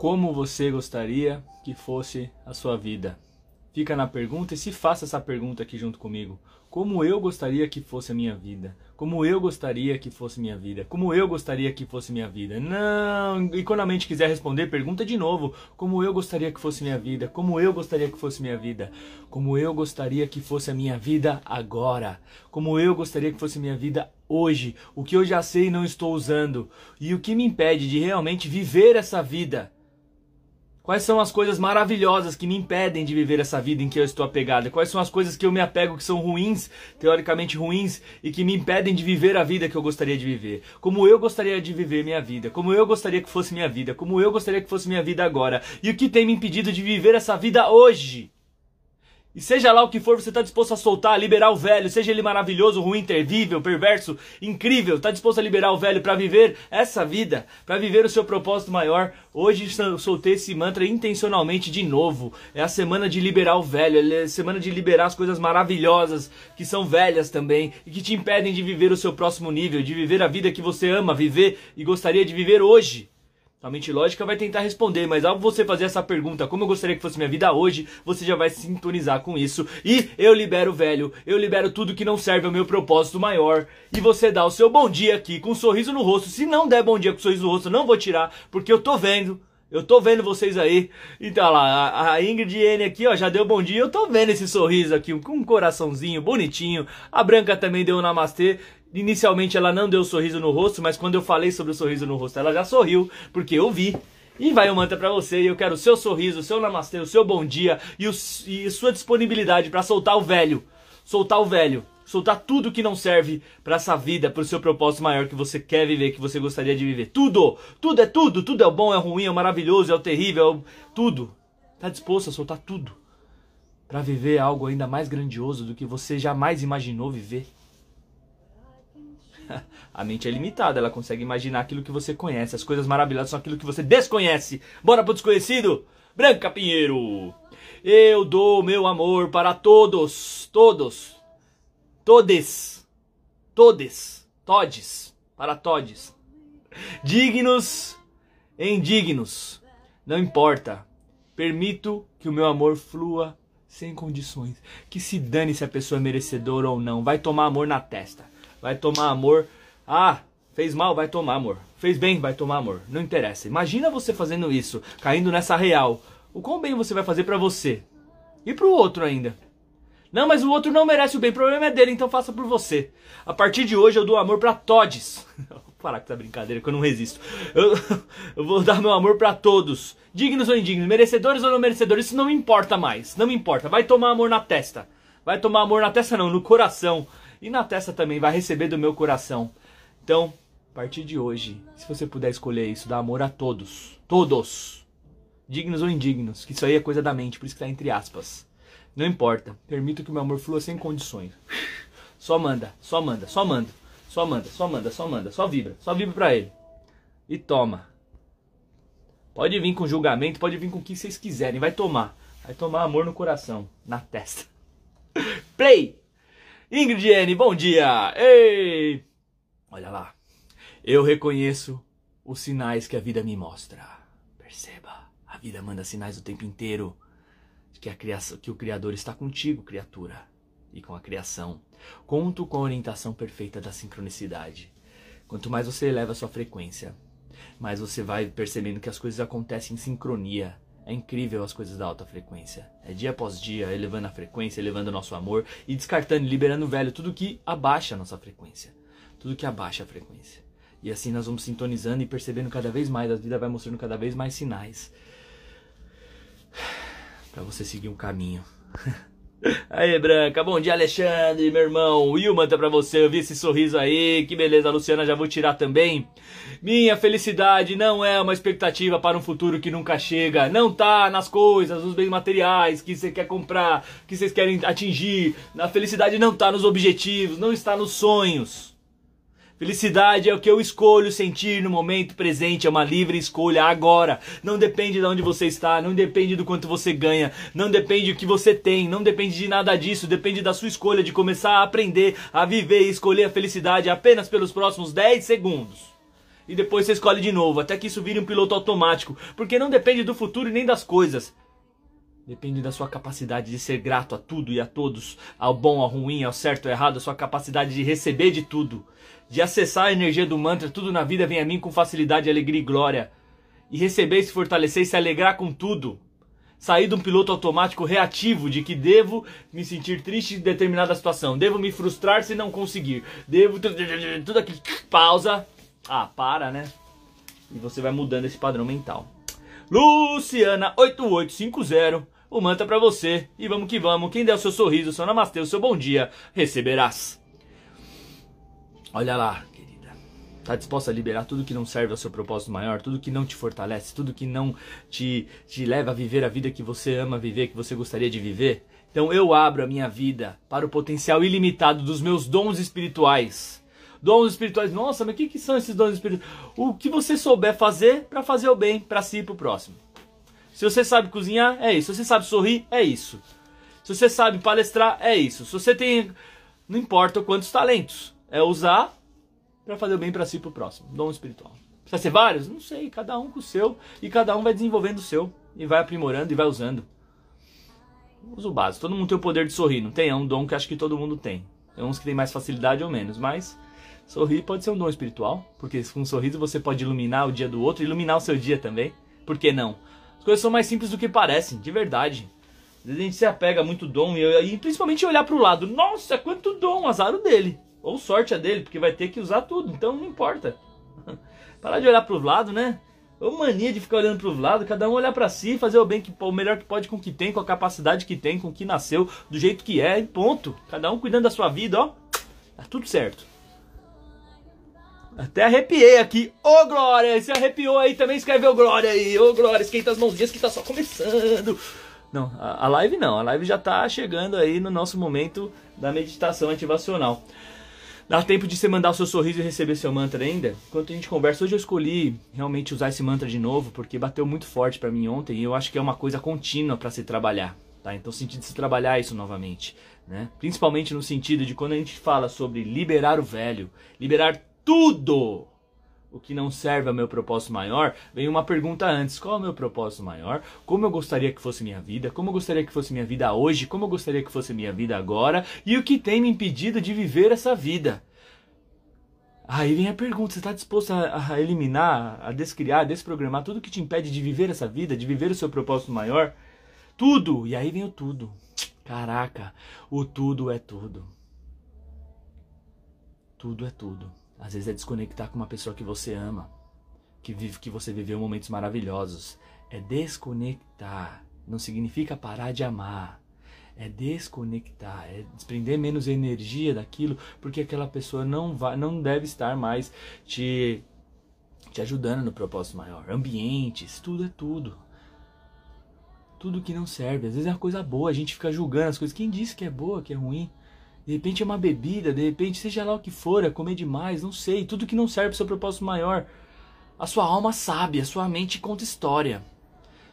Como você gostaria que fosse a sua vida? Fica na pergunta e se faça essa pergunta aqui junto comigo. Como eu gostaria que fosse a minha vida? Como eu gostaria que fosse minha vida? Como eu gostaria que fosse minha vida? Não, e quando a mente quiser responder, pergunta de novo. Como eu gostaria que fosse minha vida? Como eu gostaria que fosse minha vida? Como eu gostaria que fosse a minha vida agora? Como eu gostaria que fosse minha vida hoje? O que eu já sei e não estou usando? E o que me impede de realmente viver essa vida? Quais são as coisas maravilhosas que me impedem de viver essa vida em que eu estou apegado? Quais são as coisas que eu me apego que são ruins, teoricamente ruins, e que me impedem de viver a vida que eu gostaria de viver? Como eu gostaria de viver minha vida? Como eu gostaria que fosse minha vida? Como eu gostaria que fosse minha vida agora? E o que tem me impedido de viver essa vida hoje? E seja lá o que for, você está disposto a soltar, a liberar o velho, seja ele maravilhoso, ruim, terrível, perverso, incrível, está disposto a liberar o velho para viver essa vida, para viver o seu propósito maior. Hoje soltei esse mantra intencionalmente de novo. É a semana de liberar o velho, é a semana de liberar as coisas maravilhosas que são velhas também e que te impedem de viver o seu próximo nível, de viver a vida que você ama viver e gostaria de viver hoje. A mente lógica vai tentar responder, mas ao você fazer essa pergunta, como eu gostaria que fosse minha vida hoje, você já vai sintonizar com isso. E eu libero o velho, eu libero tudo que não serve ao meu propósito maior. E você dá o seu bom dia aqui com um sorriso no rosto. Se não der bom dia com um sorriso no rosto, não vou tirar, porque eu tô vendo. Eu tô vendo vocês aí. Então lá, a Ingrid N aqui, ó, já deu bom dia. Eu tô vendo esse sorriso aqui, com um coraçãozinho bonitinho. A Branca também deu um namastê. Inicialmente ela não deu sorriso no rosto, mas quando eu falei sobre o sorriso no rosto, ela já sorriu, porque eu vi. E vai um mantra para você, e eu quero o seu sorriso, o seu namastê, o seu bom dia e, o, e sua disponibilidade para soltar o velho. Soltar o velho. Soltar tudo que não serve para essa vida, para o seu propósito maior que você quer viver, que você gostaria de viver. Tudo! Tudo é tudo! Tudo é o bom, é o ruim, é o maravilhoso, é o terrível, é o... tudo. Tá disposto a soltar tudo para viver algo ainda mais grandioso do que você jamais imaginou viver? A mente é limitada, ela consegue imaginar aquilo que você conhece. As coisas maravilhosas são aquilo que você desconhece. Bora pro desconhecido? Branca Pinheiro. Eu dou meu amor para todos, todos, todes, todes, todes, para todes. Dignos, indignos, não importa. Permito que o meu amor flua sem condições. Que se dane se a pessoa é merecedora ou não. Vai tomar amor na testa vai tomar amor. Ah, fez mal, vai tomar amor. Fez bem, vai tomar amor. Não interessa. Imagina você fazendo isso, caindo nessa real. O quão bem você vai fazer para você e pro outro ainda. Não, mas o outro não merece o bem, o problema é dele, então faça por você. A partir de hoje eu dou amor para todos. Vou parar com essa brincadeira que eu não resisto. Eu, eu vou dar meu amor para todos. Dignos ou indignos, merecedores ou não merecedores, isso não importa mais. Não importa. Vai tomar amor na testa. Vai tomar amor na testa não, no coração. E na testa também vai receber do meu coração. Então, a partir de hoje, se você puder escolher isso, dá amor a todos. Todos. Dignos ou indignos, que isso aí é coisa da mente, por isso que tá entre aspas. Não importa. Permito que meu amor flua sem condições. Só manda, só manda, só manda. Só manda, só manda, só manda, só vibra, só vibra pra ele. E toma. Pode vir com julgamento, pode vir com o que vocês quiserem, vai tomar. Vai tomar amor no coração, na testa. Play! Ingrid N, bom dia! Ei! Olha lá. Eu reconheço os sinais que a vida me mostra. Perceba, a vida manda sinais o tempo inteiro que, a criação, que o Criador está contigo, criatura, e com a criação. Conto com a orientação perfeita da sincronicidade. Quanto mais você eleva a sua frequência, mais você vai percebendo que as coisas acontecem em sincronia é incrível as coisas da alta frequência. É dia após dia, elevando a frequência, elevando o nosso amor e descartando, liberando o velho, tudo que abaixa a nossa frequência. Tudo que abaixa a frequência. E assim nós vamos sintonizando e percebendo cada vez mais, a vida vai mostrando cada vez mais sinais para você seguir um caminho. Aí, Branca, bom dia, Alexandre, meu irmão. Wilma tá pra você, eu vi esse sorriso aí, que beleza, Luciana já vou tirar também. Minha felicidade não é uma expectativa para um futuro que nunca chega, não tá nas coisas, nos bens materiais que você quer comprar, que vocês querem atingir. A felicidade não tá nos objetivos, não está nos sonhos. Felicidade é o que eu escolho sentir no momento presente, é uma livre escolha agora. Não depende de onde você está, não depende do quanto você ganha, não depende do que você tem, não depende de nada disso, depende da sua escolha de começar a aprender a viver e escolher a felicidade apenas pelos próximos 10 segundos. e depois você escolhe de novo, até que isso vire um piloto automático, porque não depende do futuro nem das coisas. Depende da sua capacidade de ser grato a tudo e a todos, ao bom, ao ruim, ao certo, ao errado, a sua capacidade de receber de tudo, de acessar a energia do mantra, tudo na vida vem a mim com facilidade, alegria e glória, e receber, se fortalecer e se alegrar com tudo sair de um piloto automático reativo de que devo me sentir triste em determinada situação, devo me frustrar se não conseguir, devo tudo aquilo pausa, ah, para, né? E você vai mudando esse padrão mental. Luciana 8850, o mantra para você e vamos que vamos. Quem der o seu sorriso, o seu namastê, o seu bom dia, receberás. Olha lá, Está disposta a liberar tudo que não serve ao seu propósito maior, tudo que não te fortalece, tudo que não te, te leva a viver a vida que você ama viver, que você gostaria de viver? Então eu abro a minha vida para o potencial ilimitado dos meus dons espirituais. Dons espirituais, nossa, mas o que, que são esses dons espirituais? O que você souber fazer para fazer o bem para si e para o próximo. Se você sabe cozinhar, é isso. Se você sabe sorrir, é isso. Se você sabe palestrar, é isso. Se você tem. Não importa quantos talentos. É usar para fazer o bem para si e para o próximo. Dom espiritual. Precisa ser vários? Não sei, cada um com o seu. E cada um vai desenvolvendo o seu. E vai aprimorando e vai usando. Usa o básico. Todo mundo tem o poder de sorrir, não tem? É um dom que acho que todo mundo tem. Tem uns que tem mais facilidade ou menos, mas sorrir pode ser um dom espiritual. Porque com um sorriso você pode iluminar o dia do outro, iluminar o seu dia também. Por que não? As coisas são mais simples do que parecem, de verdade. Às vezes a gente se apega muito dom e, e principalmente olhar para o lado. Nossa, quanto dom, azar o dele. Ou sorte a dele, porque vai ter que usar tudo, então não importa. Parar de olhar para os lados, né? Ou mania de ficar olhando para os lados, cada um olhar para si, fazer o bem que o melhor que pode com o que tem, com a capacidade que tem, com o que nasceu, do jeito que é, e ponto. Cada um cuidando da sua vida, ó. Tá tudo certo. Até arrepiei aqui. Ô Glória, se arrepiou aí também, escreveu Glória aí. Ô Glória, esquenta as mãozinhas que tá só começando. Não, a live não, a live já tá chegando aí no nosso momento da meditação ativacional. Dá tempo de você mandar o seu sorriso e receber seu mantra ainda? Enquanto a gente conversa, hoje eu escolhi realmente usar esse mantra de novo, porque bateu muito forte para mim ontem e eu acho que é uma coisa contínua para se trabalhar, tá? Então, sentido de se trabalhar isso novamente, né? Principalmente no sentido de quando a gente fala sobre liberar o velho, liberar tudo o que não serve ao meu propósito maior, vem uma pergunta antes: qual é o meu propósito maior? Como eu gostaria que fosse minha vida? Como eu gostaria que fosse minha vida hoje? Como eu gostaria que fosse minha vida agora? E o que tem me impedido de viver essa vida? Aí vem a pergunta: você está disposto a, a, eliminar, a descriar, a desprogramar tudo que te impede de viver essa vida, de viver o seu propósito maior? Tudo! E aí vem o tudo. Caraca, o tudo é tudo. Tudo é tudo. Às vezes é desconectar com uma pessoa que você ama, que vive, que você viveu momentos maravilhosos. É desconectar. Não significa parar de amar. É desconectar, é desprender menos energia daquilo, porque aquela pessoa não vai, não deve estar mais te te ajudando no propósito maior. Ambientes, tudo é tudo. Tudo que não serve. Às vezes é uma coisa boa, a gente fica julgando as coisas. Quem disse que é boa, que é ruim? De repente é uma bebida, de repente, seja lá o que for, é comer demais, não sei. Tudo que não serve para o seu propósito maior. A sua alma sabe, a sua mente conta história.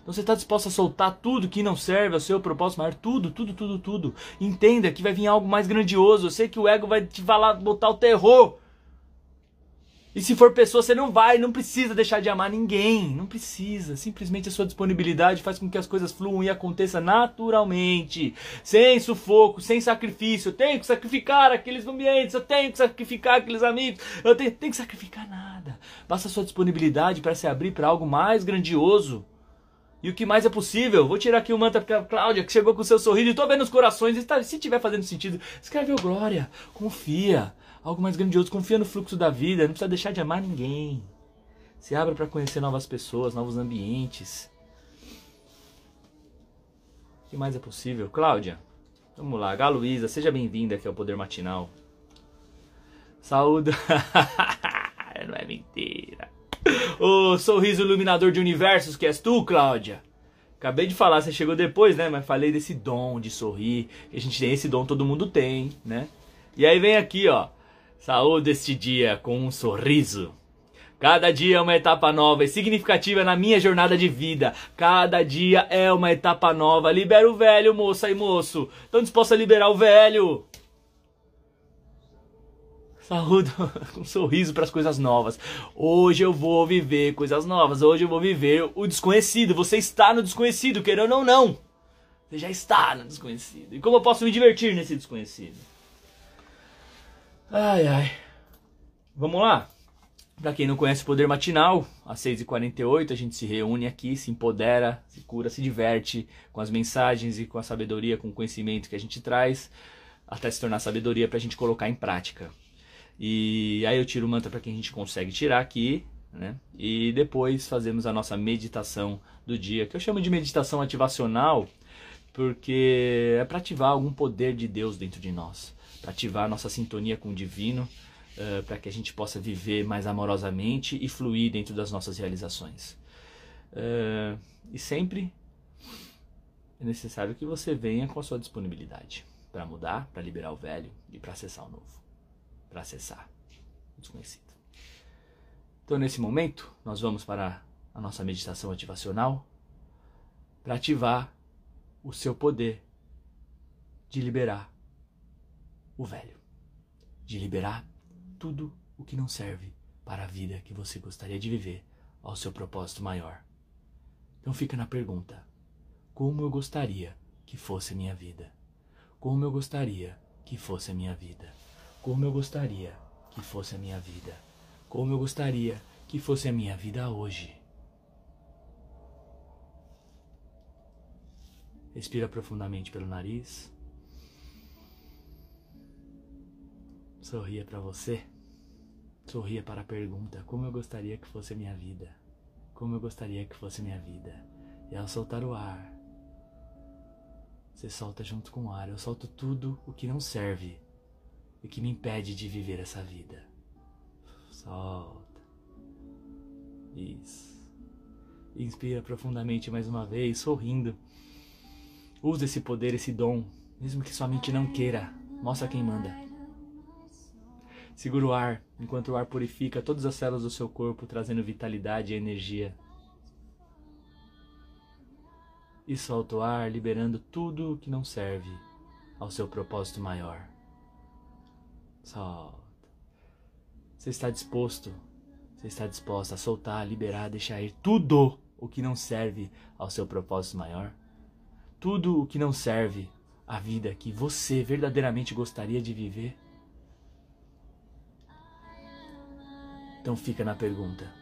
Então você está disposto a soltar tudo que não serve ao seu propósito maior? Tudo, tudo, tudo, tudo. Entenda que vai vir algo mais grandioso. Eu sei que o ego vai te falar, botar o terror. E se for pessoa, você não vai, não precisa deixar de amar ninguém. Não precisa. Simplesmente a sua disponibilidade faz com que as coisas fluam e aconteçam naturalmente. Sem sufoco, sem sacrifício. Eu tenho que sacrificar aqueles ambientes, eu tenho que sacrificar aqueles amigos. Eu tenho, tenho que sacrificar nada. Basta a sua disponibilidade para se abrir para algo mais grandioso. E o que mais é possível? Vou tirar aqui o mantra para Cláudia, que chegou com seu sorriso. Estou vendo os corações. Se estiver fazendo sentido, escreve glória. Confia algo mais grandioso. Confia no fluxo da vida, não precisa deixar de amar ninguém. Se abra para conhecer novas pessoas, novos ambientes. O que mais é possível? Cláudia, vamos lá. Galuísa, seja bem-vinda aqui ao Poder Matinal. Saúde. não é mentira. O sorriso iluminador de universos que és tu, Cláudia. Acabei de falar, você chegou depois, né? Mas falei desse dom de sorrir. A gente tem esse dom, todo mundo tem, né? E aí vem aqui, ó. Saúde este dia com um sorriso. Cada dia é uma etapa nova e significativa na minha jornada de vida. Cada dia é uma etapa nova. Libera o velho, moça e moço. Estão dispostos a liberar o velho? Saúdo com um sorriso para as coisas novas. Hoje eu vou viver coisas novas. Hoje eu vou viver o desconhecido. Você está no desconhecido, querendo ou não. Você já está no desconhecido. E como eu posso me divertir nesse desconhecido? Ai, ai. Vamos lá? Para quem não conhece o Poder Matinal, às 6h48 a gente se reúne aqui, se empodera, se cura, se diverte com as mensagens e com a sabedoria, com o conhecimento que a gente traz, até se tornar sabedoria para a gente colocar em prática. E aí eu tiro o mantra para quem a gente consegue tirar aqui, né? E depois fazemos a nossa meditação do dia, que eu chamo de meditação ativacional, porque é para ativar algum poder de Deus dentro de nós, ativar nossa sintonia com o divino, uh, para que a gente possa viver mais amorosamente e fluir dentro das nossas realizações. Uh, e sempre é necessário que você venha com a sua disponibilidade para mudar, para liberar o velho e para acessar o novo para acessar o desconhecido. Então, nesse momento, nós vamos para a nossa meditação ativacional para ativar o seu poder de liberar o velho, de liberar tudo o que não serve para a vida que você gostaria de viver ao seu propósito maior. Então fica na pergunta: como eu gostaria que fosse a minha vida? Como eu gostaria que fosse a minha vida? Como eu gostaria que fosse a minha vida. Como eu gostaria que fosse a minha vida hoje. Respira profundamente pelo nariz. Sorria para você. Sorria para a pergunta: Como eu gostaria que fosse minha vida? Como eu gostaria que fosse minha vida? E ao soltar o ar, você solta junto com o ar. Eu solto tudo o que não serve o que me impede de viver essa vida. Solta. Isso. Inspira profundamente mais uma vez, sorrindo. Usa esse poder, esse dom, mesmo que sua mente não queira. Mostra quem manda. Segura o ar, enquanto o ar purifica todas as células do seu corpo, trazendo vitalidade e energia. E solta o ar, liberando tudo que não serve ao seu propósito maior. Solta. Você está disposto, você está disposta a soltar, liberar, deixar ir tudo o que não serve ao seu propósito maior? Tudo o que não serve à vida que você verdadeiramente gostaria de viver? Então fica na pergunta: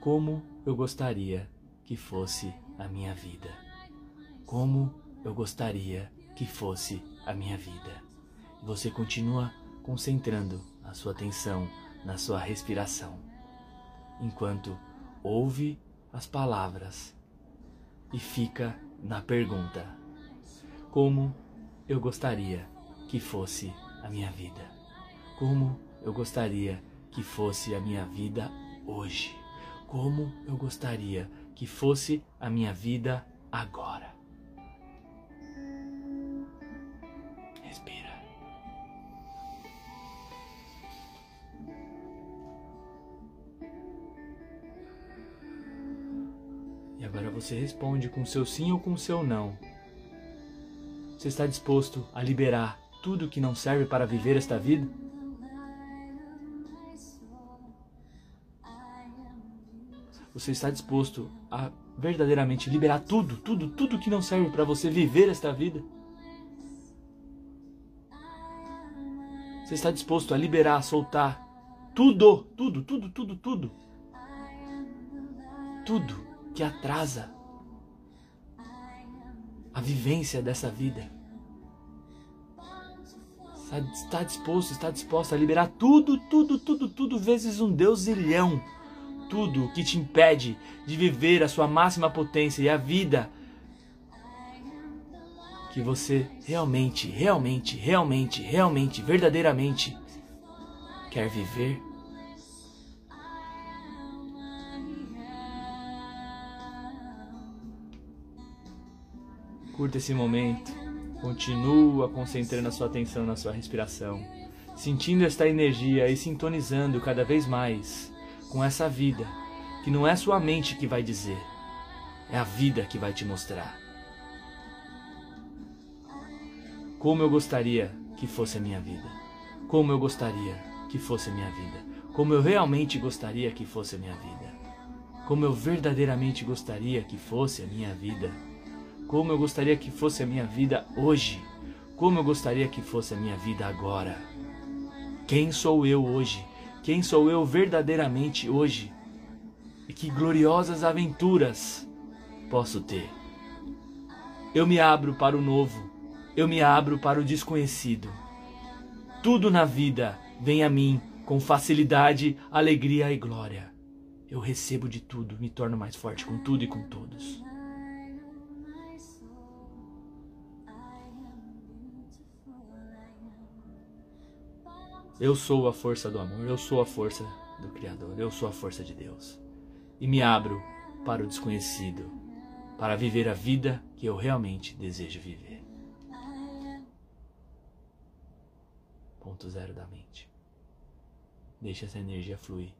como eu gostaria que fosse a minha vida? Como eu gostaria que fosse a minha vida? Você continua concentrando a sua atenção na sua respiração, enquanto ouve as palavras e fica na pergunta: Como eu gostaria que fosse a minha vida? Como eu gostaria que fosse a minha vida hoje? Como eu gostaria que fosse a minha vida agora? Agora você responde com seu sim ou com seu não. Você está disposto a liberar tudo que não serve para viver esta vida? Você está disposto a verdadeiramente liberar tudo, tudo, tudo que não serve para você viver esta vida? Você está disposto a liberar, soltar tudo, tudo, tudo, tudo, tudo? Tudo que atrasa a vivência dessa vida. Está disposto, está disposto a liberar tudo, tudo, tudo, tudo vezes um Deus ilhão. Tudo que te impede de viver a sua máxima potência e a vida que você realmente, realmente, realmente, realmente, verdadeiramente quer viver. Curta esse momento. Continua concentrando a sua atenção na sua respiração, sentindo esta energia e sintonizando cada vez mais com essa vida, que não é sua mente que vai dizer, é a vida que vai te mostrar. Como eu gostaria que fosse a minha vida. Como eu gostaria que fosse a minha vida. Como eu realmente gostaria que fosse a minha vida. Como eu verdadeiramente gostaria que fosse a minha vida. Como eu gostaria que fosse a minha vida hoje. Como eu gostaria que fosse a minha vida agora. Quem sou eu hoje? Quem sou eu verdadeiramente hoje? E que gloriosas aventuras posso ter. Eu me abro para o novo, eu me abro para o desconhecido. Tudo na vida vem a mim com facilidade, alegria e glória. Eu recebo de tudo, me torno mais forte com tudo e com todos. Eu sou a força do amor, eu sou a força do Criador, eu sou a força de Deus. E me abro para o desconhecido, para viver a vida que eu realmente desejo viver. Ponto zero da mente. Deixa essa energia fluir.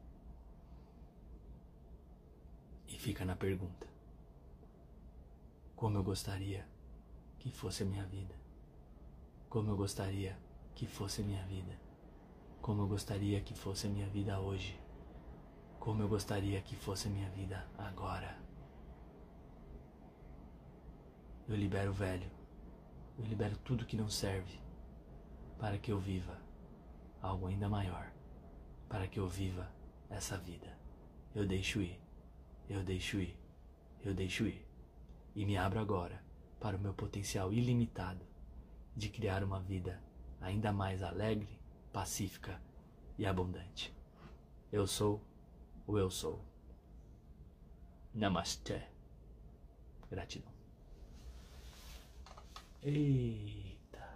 E fica na pergunta: Como eu gostaria que fosse a minha vida? Como eu gostaria que fosse a minha vida? Como eu gostaria que fosse a minha vida hoje? Como eu gostaria que fosse a minha vida agora? Eu libero o velho. Eu libero tudo que não serve para que eu viva algo ainda maior, para que eu viva essa vida. Eu deixo ir, eu deixo ir, eu deixo ir e me abro agora para o meu potencial ilimitado de criar uma vida ainda mais alegre, pacífica e abundante. Eu sou o eu sou. Namastê. Gratidão. Eita.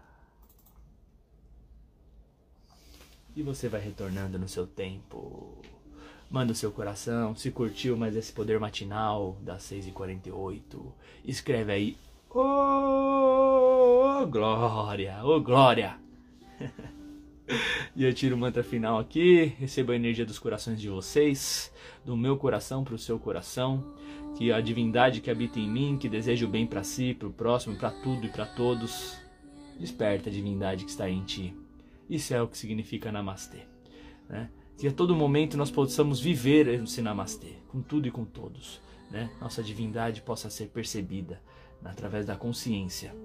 E você vai retornando no seu tempo. Manda o seu coração. Se curtiu mais esse poder matinal das 6h48, escreve aí. Ô oh, glória! Ô oh, glória! e eu tiro o mantra final aqui. Recebo a energia dos corações de vocês, do meu coração para o seu coração que a divindade que habita em mim, que deseja o bem para si, para o próximo, para tudo e para todos, desperta a divindade que está em ti. Isso é o que significa Namastê. Né? Que a todo momento nós possamos viver esse Namastê, com tudo e com todos. Né? Nossa divindade possa ser percebida através da consciência.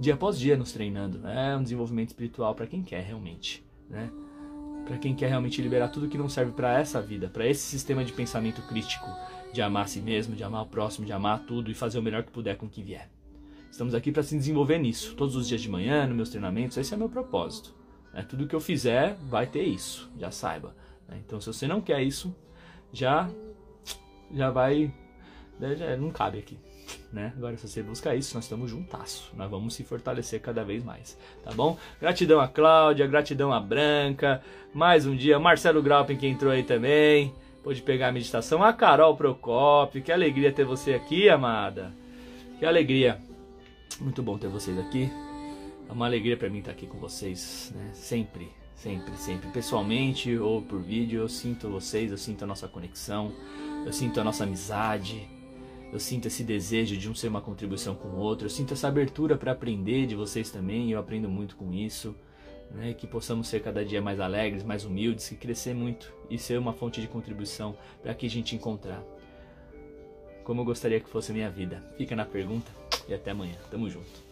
Dia após dia nos treinando. É um desenvolvimento espiritual para quem quer realmente. Né? Para quem quer realmente liberar tudo que não serve para essa vida, para esse sistema de pensamento crítico de amar a si mesmo, de amar o próximo, de amar tudo e fazer o melhor que puder com o que vier. Estamos aqui para se desenvolver nisso, todos os dias de manhã, nos meus treinamentos, esse é o meu propósito. Né? Tudo que eu fizer vai ter isso, já saiba. Né? Então, se você não quer isso, já, já vai, né, já não cabe aqui. Né? Agora, se você buscar isso, nós estamos juntasso. Nós vamos se fortalecer cada vez mais, tá bom? Gratidão a Cláudia, gratidão a Branca, mais um dia. Marcelo Graupen que entrou aí também pôde pegar a meditação. A Carol Procópio, que alegria ter você aqui, amada. Que alegria. Muito bom ter vocês aqui. É uma alegria para mim estar aqui com vocês, né? Sempre, sempre, sempre. Pessoalmente ou por vídeo, eu sinto vocês, eu sinto a nossa conexão, eu sinto a nossa amizade, eu sinto esse desejo de um ser uma contribuição com o outro, eu sinto essa abertura para aprender de vocês também, eu aprendo muito com isso né, que possamos ser cada dia mais alegres, mais humildes e crescer muito e ser uma fonte de contribuição para que a gente encontrar como eu gostaria que fosse a minha vida. Fica na pergunta e até amanhã. Tamo junto.